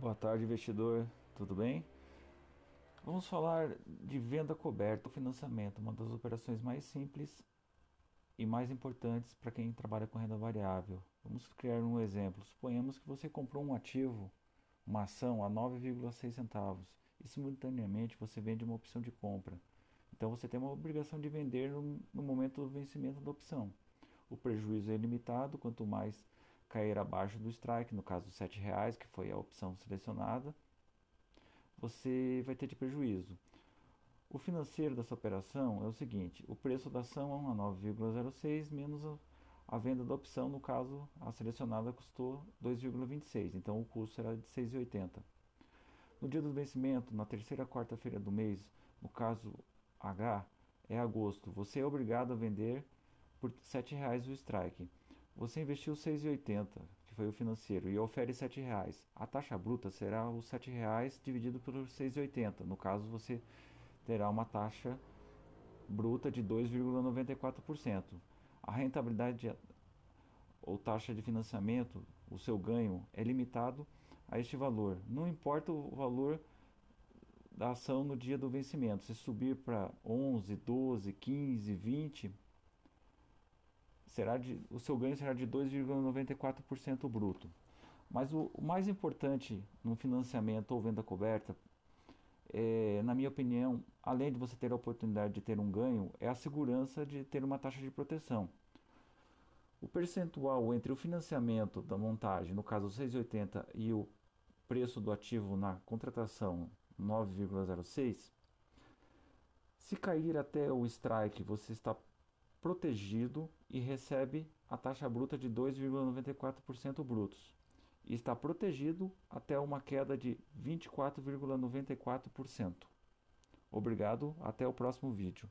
Boa tarde, investidor. Tudo bem? Vamos falar de venda coberta ou financiamento, uma das operações mais simples e mais importantes para quem trabalha com renda variável. Vamos criar um exemplo. Suponhamos que você comprou um ativo, uma ação a 9,6 centavos e simultaneamente você vende uma opção de compra. Então você tem uma obrigação de vender no, momento do vencimento da opção. O prejuízo é limitado, quanto mais cair abaixo do strike, no caso R$ reais, que foi a opção selecionada, você vai ter de prejuízo. O financeiro dessa operação é o seguinte: o preço da ação é 9,06 menos a, a, venda da opção, no caso a selecionada custou 2,26, então o custo será de 6,80. No dia do vencimento, na terceira quarta-feira do mês, no caso H, é agosto, você é obrigado a vender por R$ 7,00 o strike. Você investiu 6,80, que foi o financeiro, e ofere R$ reais. A taxa bruta será os R$ reais dividido por 6,80. No caso, você terá uma taxa bruta de 2,94%. A rentabilidade ou taxa de financiamento, o seu ganho, é limitado a este valor. Não importa o valor da ação no dia do vencimento. Se subir para 11, 12, 15, 20, será de, o seu ganho será de 2,94% bruto. Mas o, o, mais importante no financiamento ou venda coberta, é, na minha opinião, além de você ter a oportunidade de ter um ganho, é a segurança de ter uma taxa de proteção. O percentual entre o financiamento da montagem, no caso 6,80, e o preço do ativo na contratação 9,06, se cair até o strike, você está protegido e recebe a taxa bruta de 2,94% brutos. E está protegido até uma queda de 24,94%. Obrigado, até o próximo vídeo.